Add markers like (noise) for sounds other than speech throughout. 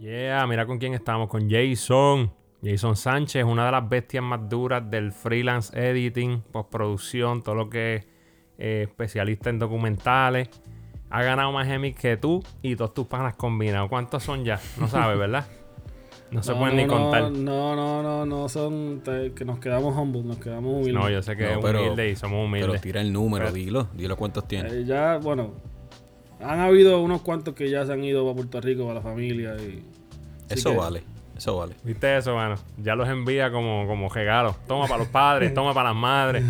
Yeah, mira con quién estamos, con Jason. Jason Sánchez, una de las bestias más duras del freelance editing, postproducción, todo lo que es eh, especialista en documentales. Ha ganado más Emmys que tú y todos tus panas combinados. ¿Cuántos son ya? No sabes, ¿verdad? No se (laughs) pueden ni contar. No, no, no, no son que nos quedamos humbles, nos quedamos humildes. No, yo sé que es humilde y somos humildes. Pero tira el número, dilo, dilo cuántos tienes. Eh, ya, bueno, han habido unos cuantos que ya se han ido a Puerto Rico, para la familia y... Eso vale. Eso vale. ¿Viste eso, mano? Ya los envía como, como regalos. Toma para los padres, toma para las madres.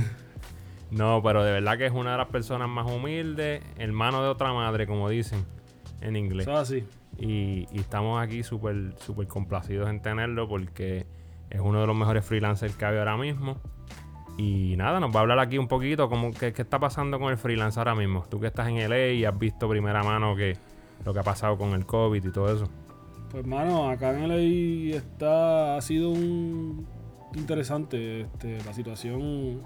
No, pero de verdad que es una de las personas más humildes, hermano de otra madre, como dicen en inglés. Eso así. Y, estamos aquí súper súper complacidos en tenerlo porque es uno de los mejores freelancers que hay ahora mismo. Y nada, nos va a hablar aquí un poquito como qué, qué está pasando con el freelance ahora mismo. Tú que estás en LA y has visto primera mano que lo que ha pasado con el COVID y todo eso. Pues hermano, acá en LA está, ha sido un interesante este, la situación.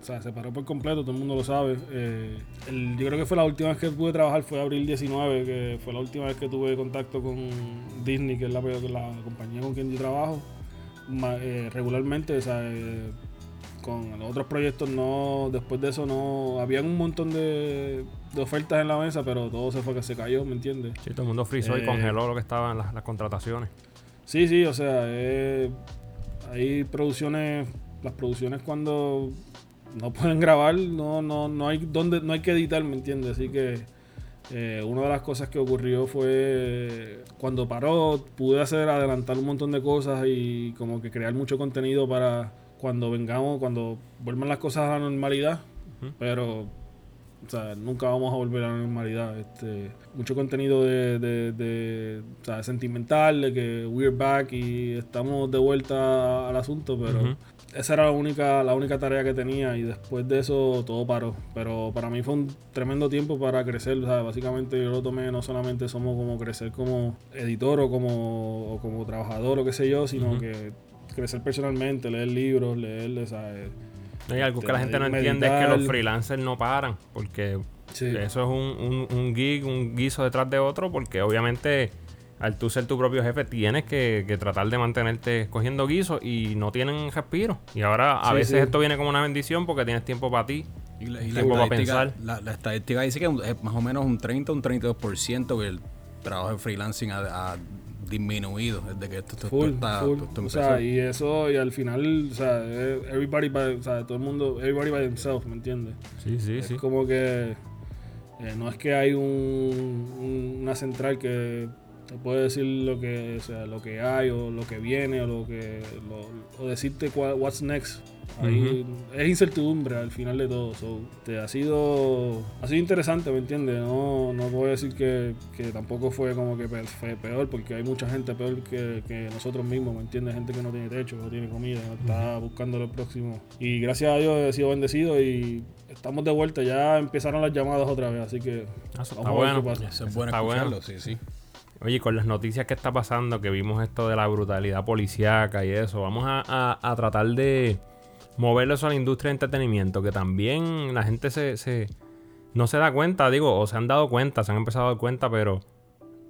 O sea, se paró por completo, todo el mundo lo sabe. Eh, yo creo que fue la última vez que pude trabajar, fue abril 19, que fue la última vez que tuve contacto con Disney, que es la, la compañía con quien yo trabajo eh, regularmente. O sea, eh, con los otros proyectos no, después de eso no, habían un montón de, ofertas en la mesa, pero todo se fue que se cayó, ¿me entiendes? Sí, todo el mundo frizó y eh, congeló lo que estaban las, las contrataciones. Sí, sí, o sea, eh, hay producciones, las producciones cuando no pueden grabar, no, no, no hay donde, no hay que editar, ¿me entiendes? Así que eh, una de las cosas que ocurrió fue cuando paró, pude hacer adelantar un montón de cosas y como que crear mucho contenido para cuando vengamos, cuando vuelvan las cosas a la normalidad, pero o sea, nunca vamos a volver a la normalidad. Este, mucho contenido de, de, o sea, sentimental, de que we're back y estamos de vuelta al asunto, pero esa era la única, la única tarea que tenía y después de eso todo paró. Pero para mí fue un tremendo tiempo para crecer. O sea, básicamente yo lo tomé no solamente somos como crecer como editor o como, o como trabajador o qué sé yo, sino que crecer personalmente, leer libros, leer, ¿sabes? hay algo que la gente no entiende es que los freelancers no paran, porque eso es un, un, gig, un guiso detrás de otro, porque obviamente al tú ser tu propio jefe tienes que, tratar de mantenerte cogiendo guisos y no tienen respiro. Y ahora a veces esto viene como una bendición porque tienes tiempo para ti. Y la, tiempo para pensar. La, estadística dice que es más o menos un 30 un 32% que el trabajo de freelancing ha, disminuido desde que esto, está o sea, y eso, y al final, o sea, everybody by, o sea, todo el mundo, everybody by themselves, ¿me entiendes? Sí, sí, es sí. como que eh, no es que hay un, una central que te puede decir lo que, o sea, lo que hay o lo que viene o lo que, o decirte what's next es incertidumbre al final de todo. te ha sido ha sido interesante, ¿me entiendes? No, no voy a decir que, tampoco fue como que fue peor, porque hay mucha gente peor que, nosotros mismos, ¿me entiendes? Gente que no tiene techo, no tiene comida, está buscando lo próximo. Y gracias a Dios he sido bendecido y estamos de vuelta. Ya empezaron las llamadas otra vez, así que. Ah, está bueno. está bueno. sí, sí. Oye, con las noticias que está pasando, que vimos esto de la brutalidad policíaca y eso, vamos a tratar de moverlo eso a la industria de entretenimiento, que también la gente se, no se da cuenta, digo, o se han dado cuenta, se han empezado a dar cuenta, pero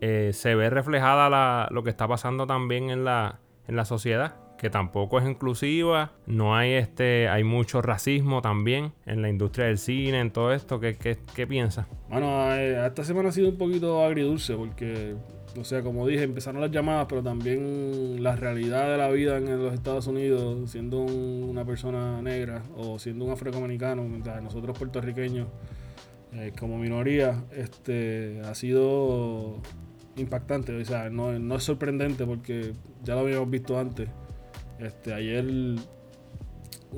eh, se ve reflejada la, lo que está pasando también en la, en la sociedad que tampoco es inclusiva, no hay este, hay mucho racismo también en la industria del cine, en todo esto, ¿qué, qué, qué piensas? Bueno, eh, esta semana ha sido un poquito agridulce porque o sea, como dije, empezaron las llamadas, pero también la realidad de la vida en los Estados Unidos, siendo una persona negra o siendo un afroamericano, nosotros puertorriqueños, eh, como minoría, este, ha sido impactante. O sea, no, es sorprendente porque ya lo habíamos visto antes. Este, ayer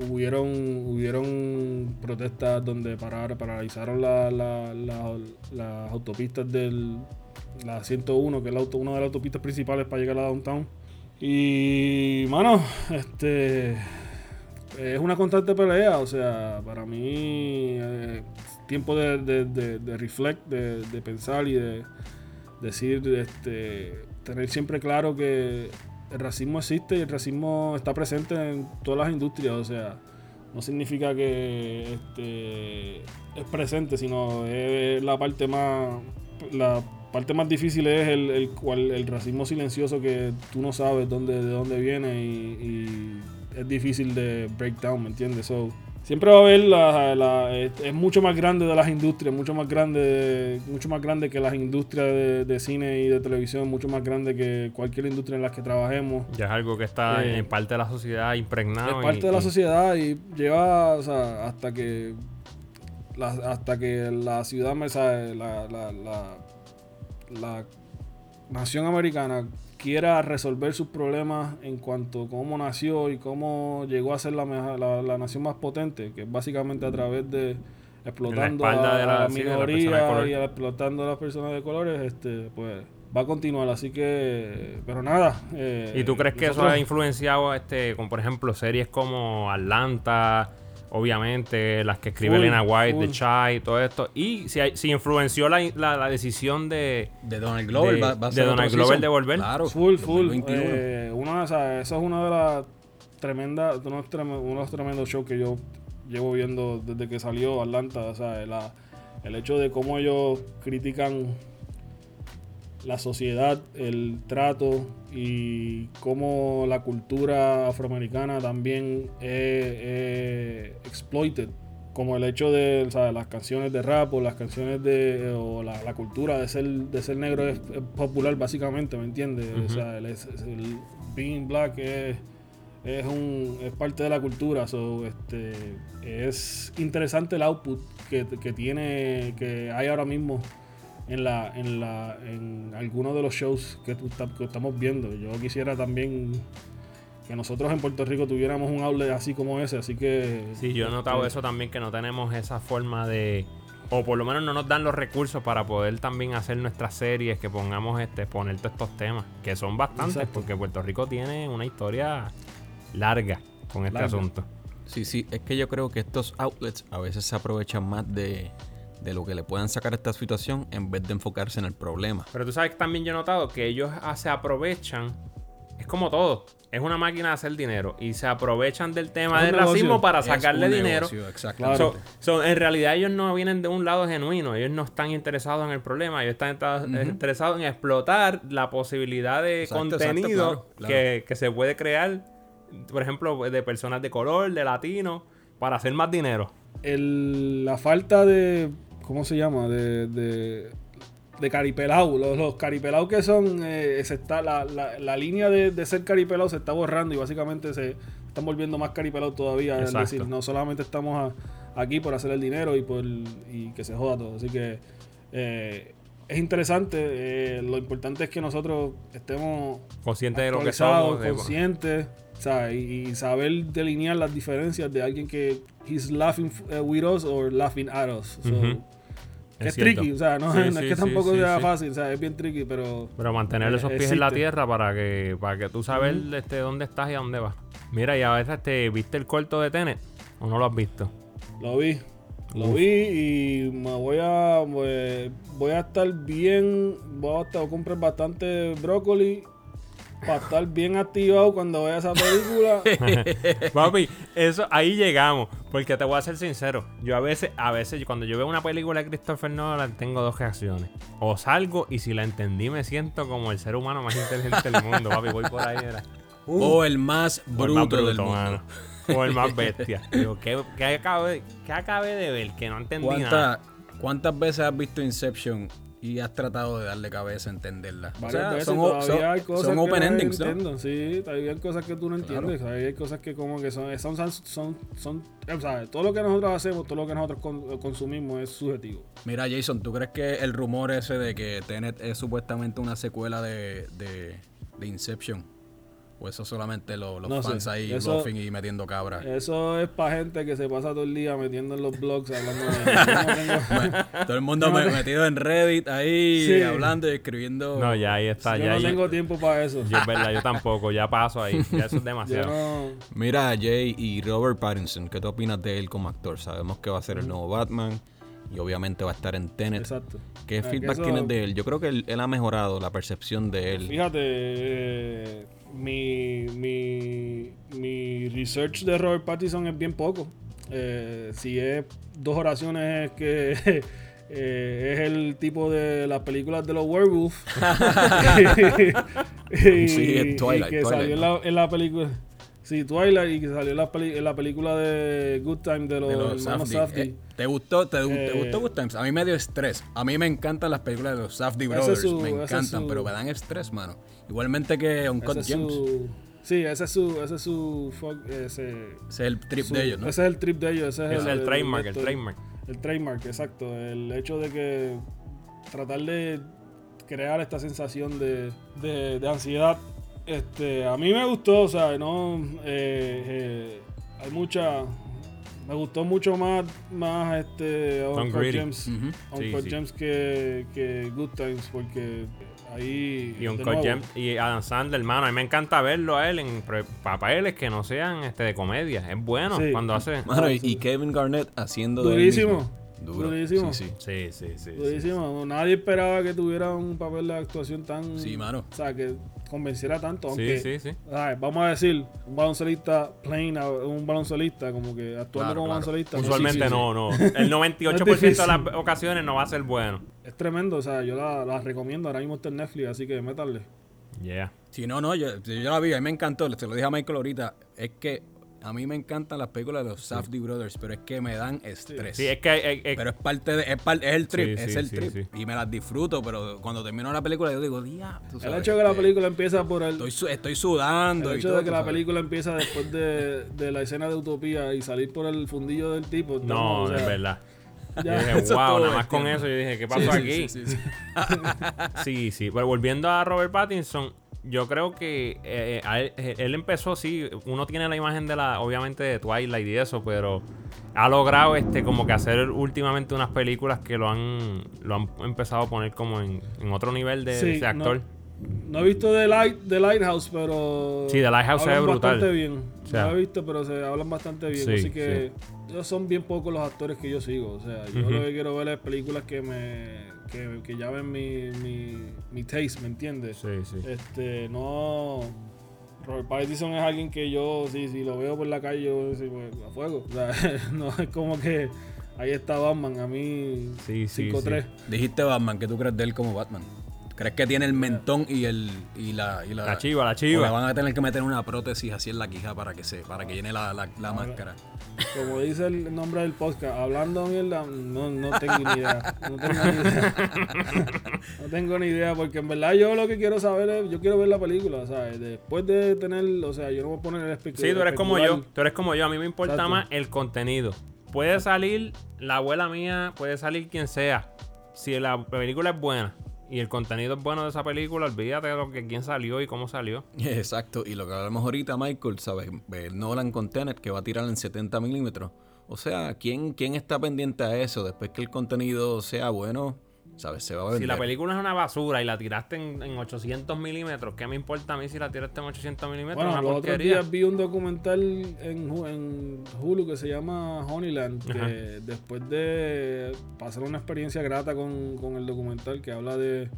hubieron, hubieron protestas donde parar, paralizaron las autopistas del, la 101, que es la auto, una de las autopistas principales para llegar a downtown. Y, mano, este es una constante pelea, o sea, para mí eh, tiempo de, de, de, reflect, de, pensar y de decir, este, tener siempre claro que el racismo existe y el racismo está presente en todas las industrias, o sea, no significa que este, es presente, sino es la parte más, parte más difícil es el, el, el, racismo silencioso que tú no sabes dónde, de dónde viene y, es difícil de break down, ¿me entiendes? So, siempre va a haber la, es, mucho más grande de las industrias, mucho más grande, mucho más grande que las industrias de, cine y de televisión, mucho más grande que cualquier industria en la que trabajemos. Ya es algo que está eh, en parte de la sociedad impregnado. Es parte de la sociedad y lleva, o sea, hasta que hasta que la ciudad me sabe, la, la, la, nación americana quiera resolver sus problemas en cuanto a cómo nació y cómo llegó a ser la, la, nación más potente, que es básicamente a través de explotando a, la, minoría y explotando a las personas de colores, este, pues va a continuar, así que, pero nada. Eh, ¿Y tú crees que eso ha influenciado, este, como por ejemplo, series como Atlanta? Obviamente, las que escribe Lena White, The Chai, todo esto. Y si, si influenció la, la, decisión de, de Donald Glover, de, de Donald Glover de volver. Claro, full, full. Eh, eso es una de las tremendas, uno de los tremendos shows que yo llevo viendo desde que salió Atlanta. O sea, el hecho de cómo ellos critican la sociedad, el trato y cómo la cultura afroamericana también es, exploited. Como el hecho de las canciones de rap o las canciones de. o la, cultura de ser, de ser negro es, popular, básicamente, ¿me entiendes? O sea, el, being black es, es, un, es parte de la cultura. So, este, es interesante el output que, que tiene. que hay ahora mismo en la en la en algunos de los shows que, estamos viendo. Yo quisiera también que nosotros en Puerto Rico tuviéramos un outlet así como ese, así que Sí, yo he notado eso también que no tenemos esa forma de o por lo menos no nos dan los recursos para poder también hacer nuestras series que pongamos este poner todos estos temas, que son bastantes porque Puerto Rico tiene una historia larga con este asunto. Sí, sí, es que yo creo que estos outlets a veces se aprovechan más de de lo que le puedan sacar a esta situación en vez de enfocarse en el problema. Pero tú sabes que también yo he notado que ellos se aprovechan, es como todo, es una máquina de hacer dinero y se aprovechan del tema del racismo para sacarle dinero. Exacto. en realidad ellos no vienen de un lado genuino, ellos no están interesados en el problema, ellos están interesados en explotar la posibilidad de contenido Que, que se puede crear, por ejemplo, de personas de color, de latinos, para hacer más dinero. El, la falta de ¿Cómo se llama? De, de, de caripelao. Los, los caripelaos que son. Eh, se está, la, la, línea de, ser caripelao se está borrando y básicamente se están volviendo más caripelados todavía. Es decir, no solamente estamos aquí por hacer el dinero y, por, y que se joda todo. Así que. Eh, es interesante. Eh, lo importante es que nosotros estemos conscientes de lo que somos, conscientes, y, saber delinear las diferencias de alguien que he's laughing with us or laughing at us. Es, tricky, o sea, no, (laughs) es que tampoco sea fácil, o sea, es bien tricky, pero... Pero mantener esos pies en la tierra para que para que tú sabes este, dónde estás y a dónde vas. Mira, y a veces te viste el corto de Tenet o no lo has visto. Lo vi, lo vi y me voy a voy a estar bien, voy a, estar, a comprar bastante brócoli para estar bien activado cuando vea esa película. (laughs) Papi, eso ahí llegamos. Porque te voy a ser sincero. Yo a veces, a veces, cuando yo veo una película de Christopher Nolan, tengo dos reacciones. O salgo y si la entendí, me siento como el ser humano más inteligente del mundo, papi. Voy por ahí. o el más bruto, del mundo. O el más bestia. Digo, ¿qué, qué, acabé, de ver? Que no entendí nada. ¿Cuántas veces has visto Inception y has tratado de darle cabeza a entenderla. o sea, son, hay cosas son open endings, ¿no? Sí, hay cosas que tú no entiendes. Hay cosas que como que son, son, son, son, todo lo que nosotros hacemos, todo lo que nosotros consumimos es subjetivo. Mira, Jason, ¿tú crees que el rumor ese de que Tenet es supuestamente una secuela de, de, de Inception o eso solamente los fans ahí eso, y metiendo cabras. Eso es para gente que se pasa todo el día metiendo en los blogs hablando de. (laughs) (laughs) todo el mundo metido en Reddit ahí hablando y escribiendo. No, ya ahí está. yo no tengo tiempo para eso. Yo, es verdad, yo tampoco. Ya paso ahí. Ya eso es (laughs) demasiado. Mira, Jay y Robert Pattinson, ¿qué tú opinas de él como actor? Sabemos que va a ser el nuevo Batman y obviamente va a estar en Tenet. Exacto. ¿Qué feedback tienes de él? Yo creo que él, ha mejorado la percepción de él. Fíjate, eh, mi, mi, mi research de Robert Pattinson es bien poco. Eh, si es dos oraciones que (laughs) Eh, es el tipo de las películas de los werewolves. (laughs) (laughs) sí, Twilight. que salió en la, película. Sí, Twilight y que salió en la, en la película de Good Time de los, Safdie. Eh, ¿Te gustó, te, gustó Good Times? A mí me dio estrés. A mí me encantan las películas de los Safdie Brothers. me encantan, pero me dan estrés, mano. Igualmente que Uncut James. Sí, ese es su. Ese es su. Ese, es el trip de ellos, ¿no? Ese es el trip de ellos. Ese es, el, trademark, el trademark. El trademark, exacto. El hecho de que. Tratar de crear esta sensación de, de, ansiedad. Este, a mí me gustó, o sea, no. Eh, eh, hay mucha. Me gustó mucho más, más este Uncle James, James que, que Good Times porque Ahí, y un y Adam Sandler, hermano, a mí me encanta verlo a él en papeles que no sean este de comedia. Es bueno cuando hace. y, Kevin Garnett haciendo Durísimo. Durísimo. Sí sí. sí, sí, Durísimo. Nadie esperaba que tuviera un papel de actuación tan. Sí, mano. O sea, que convenciera tanto. Aunque, sí, sí, sí. Vamos a decir, un baloncelista plain, un baloncelista, como que actuando como baloncelista. Usualmente no, no. (laughs) El 98% de las ocasiones no va a ser bueno. Es tremendo, o sea, yo la, recomiendo. Ahora mismo está en Netflix, así que métale. Yeah. Sí, no, no, yo, yo la vi, a mí me encantó. Se lo dije a Michael ahorita. Es que a mí me encantan las películas de los Safdie Brothers, pero es que me dan estrés. Sí, es que. pero es parte de. Es, el trip, es el trip. Y me las disfruto, pero cuando termino la película, yo digo, día. El hecho de que la película empieza por el. Estoy, estoy sudando. El hecho de que la película empieza después de, de, la escena de Utopía y salir por el fundillo del tipo. No, es verdad. Ya, yo dije, (laughs) wow, nada más con eso yo dije, ¿qué pasó aquí? Sí, sí. (laughs) sí, sí. Pero volviendo a Robert Pattinson, yo creo que eh, eh, él, empezó, sí, uno tiene la imagen de la, obviamente de Twilight y eso, pero ha logrado este como que hacer últimamente unas películas que lo han, lo han empezado a poner como en, otro nivel de, ese actor. No, he visto The, Light, The Lighthouse, pero... Sí, The Lighthouse es brutal. Bastante bien. no lo he visto, pero se hablan bastante bien. así que son bien pocos los actores que yo sigo. O sea, yo lo que quiero ver es películas que me que, que ya ven mi, mi, mi taste, ¿me entiendes? Sí, sí. Este, no. Robert Pattinson es alguien que yo, si, si lo veo por la calle, yo pues, a fuego. O sea, (laughs) no es como que ahí está Batman, a mí sí, 5-3. Dijiste Batman, ¿qué tú crees de él como Batman? ¿Crees que tiene el mentón y el y la, y la, chiva, la chiva? O le van a tener que meter una prótesis así en la quija para que se para que llene la, la, máscara. Como dice el nombre del podcast, hablando mierda, no, no tengo ni idea. No tengo ni idea. (laughs) no tengo ni idea, porque en verdad yo lo que quiero saber es, yo quiero ver la película, ¿sabes? Después de tener, o sea, yo no voy a poner el espectáculo. Sí, tú eres como yo, tú eres como yo, a mí me importa más el contenido. Puede salir la abuela mía, puede salir quien sea. Si la película es buena, y el contenido es bueno de esa película, olvídate de lo que quién salió y cómo salió. (laughs) Exacto, y lo que hablamos ahorita, Michael, ¿sabes? El Nolan con Tenet que va a tirar en 70 milímetros. O sea, ¿quién, ¿quién está pendiente a eso? Después que el contenido sea bueno, ¿Sabes? Se va a vender. Si la película es una basura y la tiraste en, 800 milímetros, ¿qué me importa a mí si la tiraste en 800 milímetros? Bueno, los otros días vi un documental en, en, Hulu que se llama Honeyland, que después de pasar una experiencia grata con, con el documental que habla de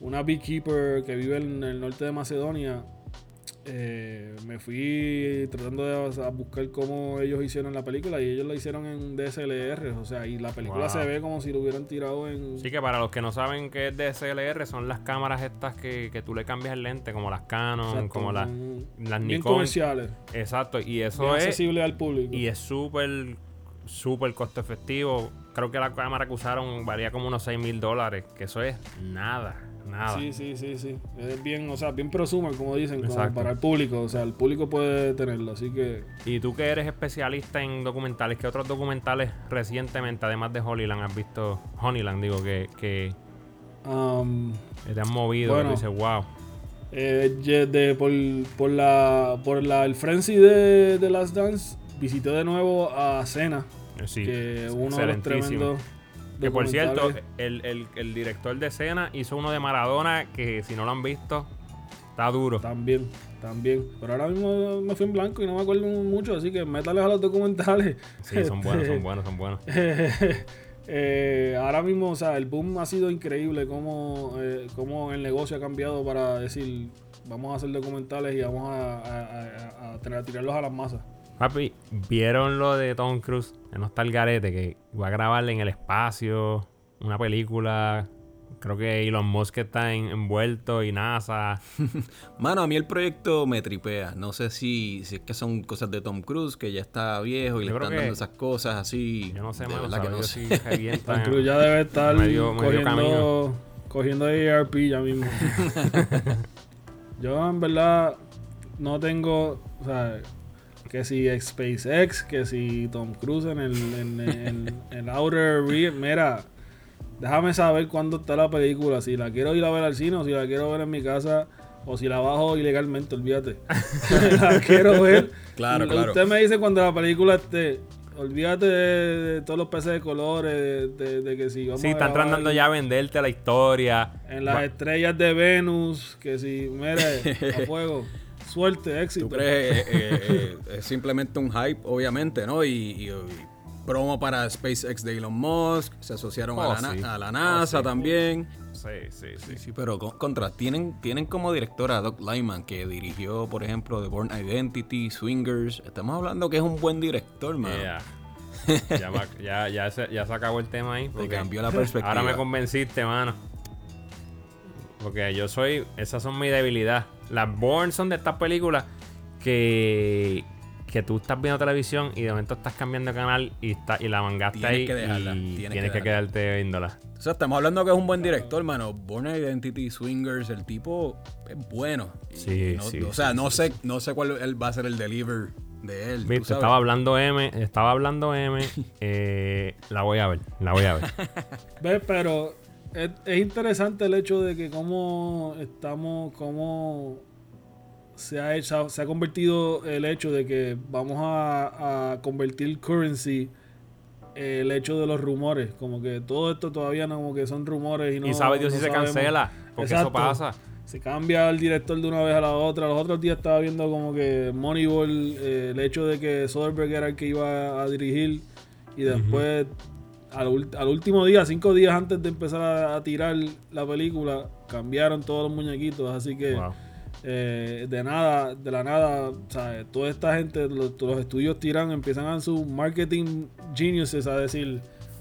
una beekeeper que vive en el norte de Macedonia eh, me fui tratando de buscar cómo ellos hicieron la película y ellos la hicieron en DSLR, o sea, y la película se ve como si lo hubieran tirado en... Sí, que para los que no saben qué es DSLR, son las cámaras estas que, tú le cambias el lente, como las Canon, como las, las Nikon. comerciales. Exacto, y eso es... accesible al público. Y es súper, súper costo efectivo. Creo que la cámara que usaron valía como unos 6 mil dólares, que eso es nada. Nada. Sí, sí, sí, sí. Es bien, o sea, bien prosumer, como dicen, para el público. O sea, el público puede tenerlo, así que... Y tú que eres especialista en documentales, ¿qué otros documentales recientemente, además de Honeyland, has visto? Honeyland, digo, que, que, um, te han movido, bueno, dices, wow. Eh, de, por, por, la, por la, el frenzy de, de Last Dance, visité de nuevo a Cena. Eh, sí, que uno de los tremendos que por cierto, el, director de escena hizo uno de Maradona que si no lo han visto, está duro. También, también. Pero ahora mismo me fui en blanco y no me acuerdo mucho, así que métales a los documentales. Sí, son buenos, son (laughs) buenos, son buenos. (laughs) Eh, ahora mismo, o sea, el boom ha sido increíble, cómo, eh, cómo el negocio ha cambiado para decir, vamos a hacer documentales y vamos a, a tirarlos a las masas. Papi, ¿vieron lo de Tom Cruise? Que no está el garete, que va a grabarle en el espacio. una película Creo que Elon Musk está envuelto y NASA. (laughs) Mano, a mí el proyecto me tripea. No sé si, si es que son cosas de Tom Cruise, que ya está viejo y le están dando esas cosas así. Yo no sé, mano, que no sé. Tom (laughs) Cruise ya debe estar cogiendo, cogiendo ARP ya mismo. (laughs) Yo en verdad no tengo, o sea, que si SpaceX, que si Tom Cruise en el, en, en, (laughs) en Outer Rim, mira, Déjame saber cuándo está la película. Si la quiero ir a ver al cine o si la quiero ver en mi casa o si la bajo ilegalmente, olvídate. (laughs) (laughs) la quiero ver. Claro, claro. Usted me dice cuando la película esté. Olvídate de, todos los peces de colores, de, que si vamos Sí, están tratando ya a venderte la historia. En las estrellas de Venus, que si, mire, a fuego. Suerte, éxito. ¿Tú crees? Eh, eh, eh, es simplemente un hype, obviamente, ¿no? y promo para SpaceX de Elon Musk, se asociaron a, oh, la, a, la, NASA también. Sí, sí, sí. Sí, pero contra, tienen, tienen como directora a Doc Lyman, que dirigió, por ejemplo, The Born Identity, Swingers. Estamos hablando que es un buen director, man. (laughs) ya, ya, se, ya se acabó el tema ahí. Te cambió la perspectiva. Ahora me convenciste, mano. Porque yo soy. Esas son mi debilidad. Las Born son de estas películas que que tú estás viendo televisión y de momento estás cambiando de canal y, está, y la mangaste ahí que dejarla, y tienes, que, quedarte viéndola. O sea, estamos hablando que es un buen director, hermano. Born Identity, Swingers, el tipo es bueno. Sí, sí. O sea, no sé, no sé cuál va a ser el deliver de él. estaba hablando M, estaba hablando M, (laughs) eh, la voy a ver, la voy a ver. (laughs) ¿Ves? Pero es, es interesante el hecho de que cómo estamos, cómo se ha, hecho, se ha convertido el hecho de que vamos a, convertir currency el hecho de los rumores, como que todo esto todavía no, como que son rumores y no. Y sabe Dios si se cancela, porque eso pasa. Se cambia el director de una vez a la otra. Los otros días estaba viendo como que Moneyball, eh, el hecho de que Soderbergh era el que iba a dirigir y después al, al, último día, cinco días antes de empezar a, tirar la película, cambiaron todos los muñequitos, así que. Eh, de nada, de la nada, toda esta gente, los, estudios tiran, empiezan a su marketing geniuses a decir,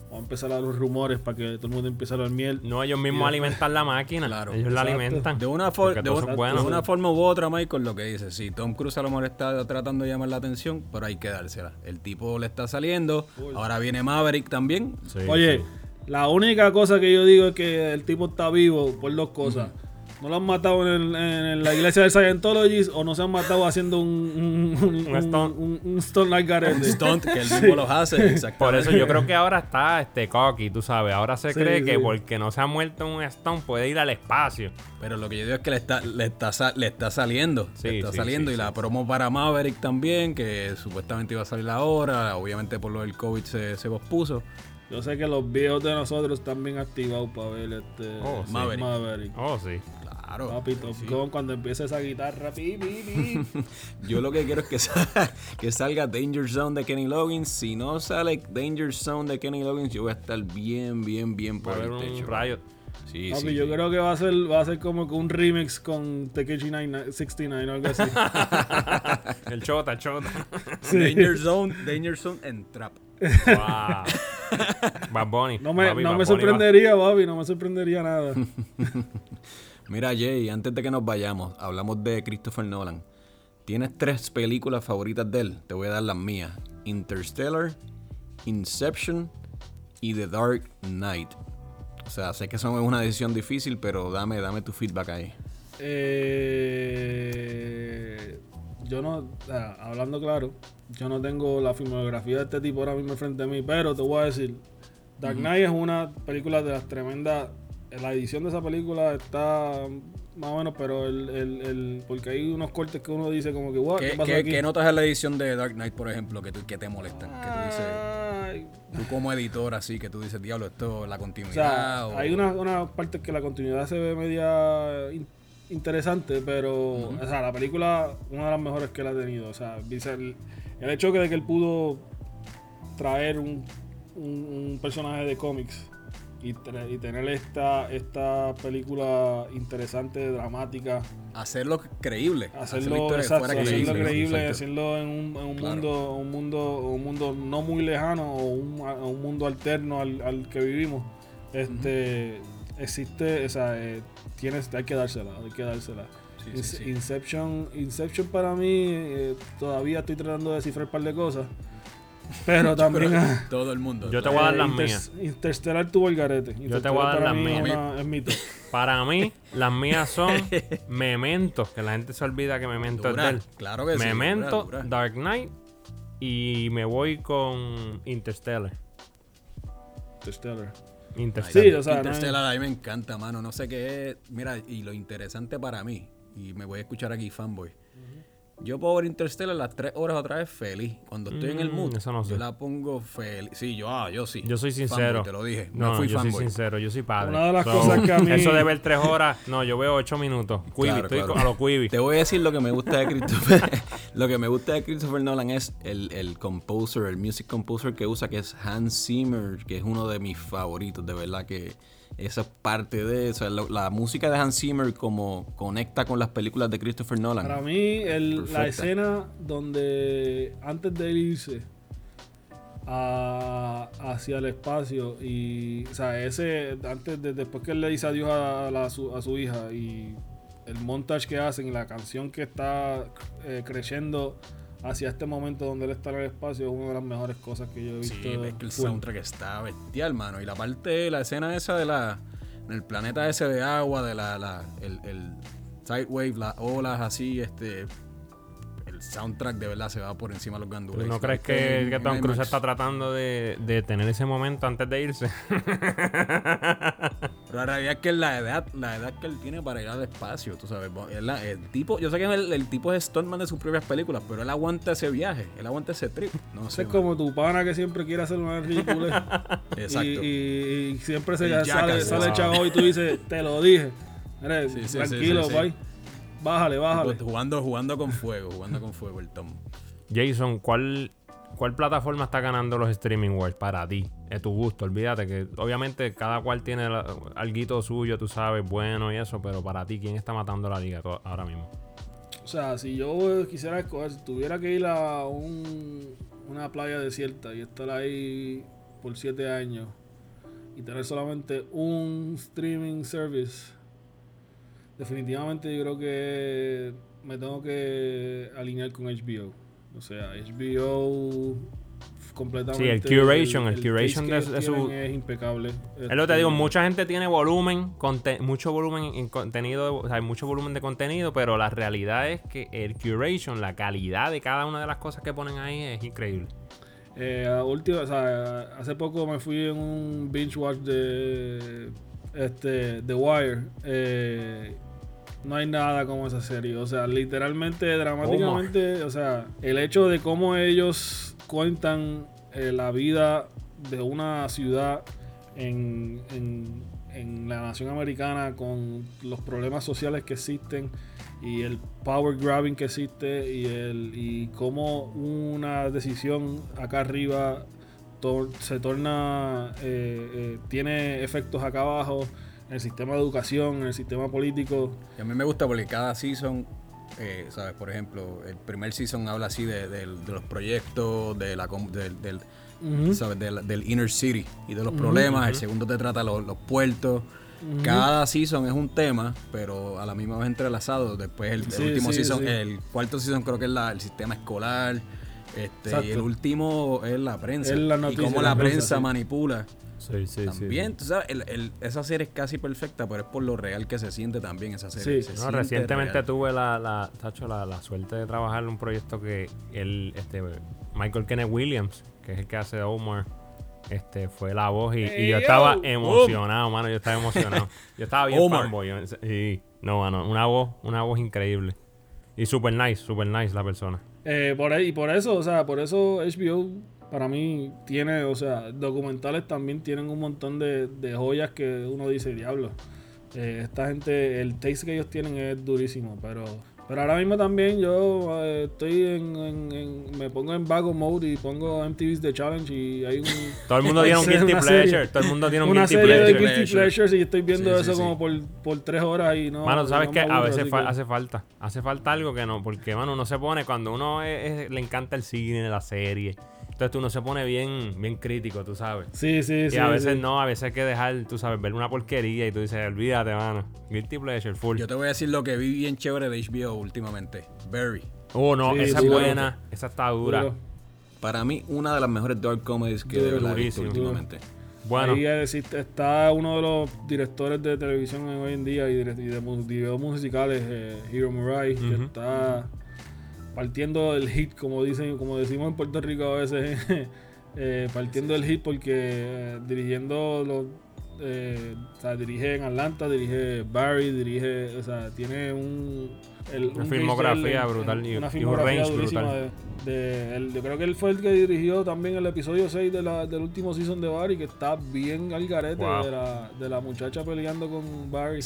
vamos a empezar a los rumores para que todo el mundo empiece a dar miel. No, ellos mismos alimentan la máquina, claro, ellos la alimentan. De una, de, una forma u otra, Michael, lo que dice, si Tom Cruise a lo mejor está tratando de llamar la atención, pero hay que dársela. El tipo le está saliendo, ahora viene Maverick también. Oye, la única cosa que yo digo es que el tipo está vivo por dos cosas no lo han matado en, la iglesia de Scientology o no se han matado haciendo un, un, un, stunt. Un, stunt like Un stunt que él (laughs) mismo los hace, Por eso yo creo que ahora está este cocky, tú sabes. Ahora se cree que porque no se ha muerto un stunt puede ir al espacio. Pero lo que yo digo es que le está, le está, le está saliendo. le está saliendo. y la promo para Maverick también, que supuestamente iba a salir ahora. Obviamente por lo del COVID se, se pospuso. Yo sé que los viejos de nosotros están bien activados para ver este oh, Maverick. Oh, sí. Claro. Papi, cuando empiece esa guitarra. (laughs) Yo lo que quiero es que, salga, que salga Danger Zone de Kenny Loggins. Si no sale Danger Zone de Kenny Loggins, yo voy a estar bien, bien, bien por el techo. Riot. Sí, Papi, yo creo que va a ser va a ser como un remix con Tekechi 69 o algo así. (laughs) el chota, el chota. Danger Zone, Danger Zone en trap. Wow. (laughs) Bad Bunny. No me, no me sorprendería, Bobby, no me sorprendería nada. Mira, Jay, antes de que nos vayamos, hablamos de Christopher Nolan. Tienes tres películas favoritas de él. Te voy a dar las mías: Interstellar, Inception y The Dark Knight. O sea, sé que eso es una decisión difícil, pero dame, dame tu feedback ahí. Eh, yo no, hablando claro, yo no tengo la filmografía de este tipo ahora mismo frente a mí, pero te voy a decir, Dark Knight es una película de las tremendas la edición de esa película está más o menos, pero el, el, el, porque hay unos cortes que uno dice como que, what, ¿Qué, ¿qué, ¿qué notas en la edición de Dark Knight, por ejemplo, que, que te molestan? Que tú dices, tú como editor así, que tú dices, diablo, esto, la continuidad. O hay unas una partes que la continuidad se ve media interesante, pero, o sea, la película, una de las mejores que él ha tenido. O sea, el, el hecho de que él pudo traer un, un personaje de cómics y, tener esta, esta película interesante, dramática. Hacerlo creíble. Hacerlo, hacerlo creíble, hacerlo en un, en un mundo, un mundo, un mundo no muy lejano o un, un mundo alterno al, al, que vivimos. Este, existe, o sea, eh, tienes, hay que dársela, hay que dársela. Inception, Inception para mí, eh, todavía estoy tratando de descifrar un par de cosas. Pero (laughs) también. todo el mundo. Yo te voy a dar las mías. Interstellar tuvo el garete. Yo te voy a dar las mías. (laughs) Para mí, las mías son (laughs) Memento, que la gente se olvida que Memento es de él. Claro que Memento, Dark Knight y me voy con Interstellar. Interstellar. Interstellar. Sí, o sea, Interstellar a mí me encanta, mano. No sé qué es. Mira, y lo interesante para mí, y me voy a escuchar aquí, fanboy. Yo puedo ver Interstellar las tres horas otra vez feliz. Cuando estoy en el mm, mood, yo la pongo feliz. Sí, yo, ah, yo sí. Yo soy sincero. te lo dije. No, fui yo soy sincero. Yo soy padre. Una de las cosas que a (laughs) mí... Eso de ver tres horas, no, yo veo ocho minutos. Quibi, estoy a los Quibi. Te voy a decir lo que me gusta de Christopher. (laughs) lo que me gusta de Christopher Nolan es el, el composer, el music composer que usa, que es Hans Zimmer, que es uno de mis favoritos, de verdad que esa es parte de eso. La, música de Hans Zimmer como conecta con las películas de Christopher Nolan. Para mí, la escena donde antes de irse hacia el espacio y, o sea, ese, antes de, después que él le dice adiós a, su, hija y el montage que hacen y la canción que está eh, creciendo hacia este momento donde él está en el espacio es una de las mejores cosas que yo he visto. Sí, es que el soundtrack está bestial, mano. Y la parte, la escena esa de la. el planeta ese de agua, de la. la el, el wave, las olas así, este soundtrack de verdad se va por encima de los gandules. ¿No crees que, que Tom Cruise está tratando de, de, tener ese momento antes de irse? (laughs) Pero la realidad es que la edad, la edad que él tiene para ir al espacio, tú sabes. El, tipo, yo sé que el, tipo es stuntman de sus propias películas, pero él aguanta ese viaje, él aguanta ese trip. No sé. Es como tu pana que siempre quiere hacer una ridícula. (laughs) Exacto. Y, siempre se sale, sale chavo y tú dices, te lo dije. tranquilo, bye. Bájale, bájale. Jugando, jugando con fuego, jugando con fuego el Tom. Jason, ¿cuál, ¿cuál plataforma está ganando los streaming wars para ti? Es tu gusto, olvídate que obviamente cada cual tiene algo suyo, tú sabes, bueno y eso, pero para ti, ¿quién está matando la liga ahora mismo? O sea, si yo quisiera escoger, si tuviera que ir a una playa desierta y estar ahí por siete años y tener solamente un streaming service definitivamente yo creo que me tengo que alinear con HBO. O sea, HBO completamente. Sí, el curation, el, curation de, su. Es impecable. Es lo que te digo, este, mucha gente tiene volumen, mucho volumen en contenido, o sea, hay mucho volumen de contenido, pero la realidad es que el curation, la calidad de cada una de las cosas que ponen ahí es increíble. Eh, último, o sea, hace poco me fui en un binge watch de este The Wire. Eh, no hay nada como esa serie. O sea, literalmente, dramáticamente, o sea, el hecho de cómo ellos cuentan eh, la vida de una ciudad en, en, la nación americana con los problemas sociales que existen y el power grabbing que existe y, el, y cómo una decisión acá arriba se torna, eh, eh, tiene efectos acá abajo en el sistema de educación, en el sistema político. Y a mí me gusta porque cada season, eh, ¿sabes? Por ejemplo, el primer season habla así de, los proyectos, de la, del, ¿sabes? Del, inner city y de los problemas. El segundo te trata los, los puertos. Cada season es un tema, pero a la misma vez entrelazado. Después el, último season, el cuarto season creo que es la, el sistema escolar. Este, y el último es la prensa. y cómo la, prensa manipula Sí, sí, también, tú sabes, esa serie es casi perfecta, pero es por lo real que se siente también esa serie. Sí, recientemente tuve la, la, la, la, suerte de trabajar en un proyecto que él, este, Michael Kenneth Williams, que es el que hace Omar, este, fue la voz y, yo estaba emocionado, mano, yo estaba emocionado. yo estaba bien fanboy. Y, no, mano, una voz, una voz increíble. Y super nice, super nice la persona. Eh, por ahí, y por eso, o sea, por eso HBO para mí tiene, o sea, documentales también tienen un montón de, de joyas que uno dice, diablo. Eh, esta gente, el taste que ellos tienen es durísimo, pero pero ahora mismo también yo eh, estoy en, Me pongo en vago mode y pongo MTV's The Challenge y hay un. (laughs) Todo el mundo tiene un (laughs) guilty pleasure. todo el mundo tiene un una guilty serie de guilty pleasures y estoy viendo eso como por, por tres horas y no. Mano, ¿sabes qué? A veces hace falta. Hace falta algo que no. Porque, mano, uno se pone cuando uno le encanta el cine, la serie Entonces tú no se pone bien, bien crítico, tú sabes. Sí, sí, sí. Y a veces no, a veces hay que dejar, tú sabes, ver una porquería y tú dices, olvídate, mano. Guilty pleasure, full. Yo te voy a decir lo que vi bien chévere de HBO últimamente. Barry. Oh, no, esa es buena. Esa está dura. Para mí, una de las mejores dark comedies que he visto últimamente. Bueno. Ahí está uno de los directores de televisión hoy en día y de, videos musicales, eh, Hiro Murai, que está partiendo el hit, como dicen, como decimos en Puerto Rico a veces, (laughs) eh, partiendo el hit porque eh, dirigiendo los eh, o sea, dirige en Atlanta, dirige Barry, dirige, o sea, tiene un, una filmografía brutal y, una filmografía un brutal. De, yo creo que él fue el que dirigió también el episodio 6 de la, del último season de Barry, que está bien al garete de, la, de la muchacha peleando con Barry.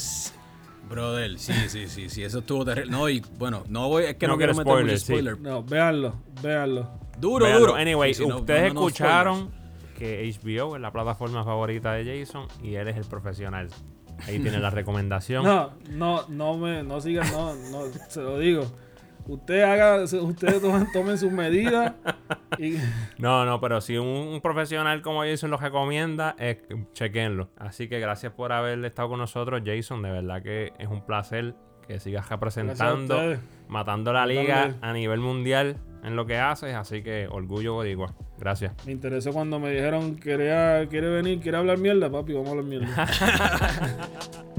Brother, sí, sí, sí, sí, eso estuvo terrible. No, y bueno, no voy, es que no, quiero meter mucho spoiler. No, véanlo, véanlo. Duro, duro. Anyway, ustedes escucharon que HBO es la plataforma favorita de Jason y él es el profesional. Ahí tiene la (laughs) recomendación. No, no, no me, no sigan, no, no, se lo digo. Usted haga, ustedes tomen, sus medidas. (laughs) No, no, pero si un, profesional como Jason lo recomienda, es, chequenlo. Así que gracias por haber estado con nosotros, Jason. De verdad que es un placer que sigas representando, matando la liga a nivel mundial en lo que haces. Así que orgullo boricua. Gracias. Me interesó cuando me dijeron, quiere venir, quiere hablar mierda, papi, vamos a hablar mierda. (laughs)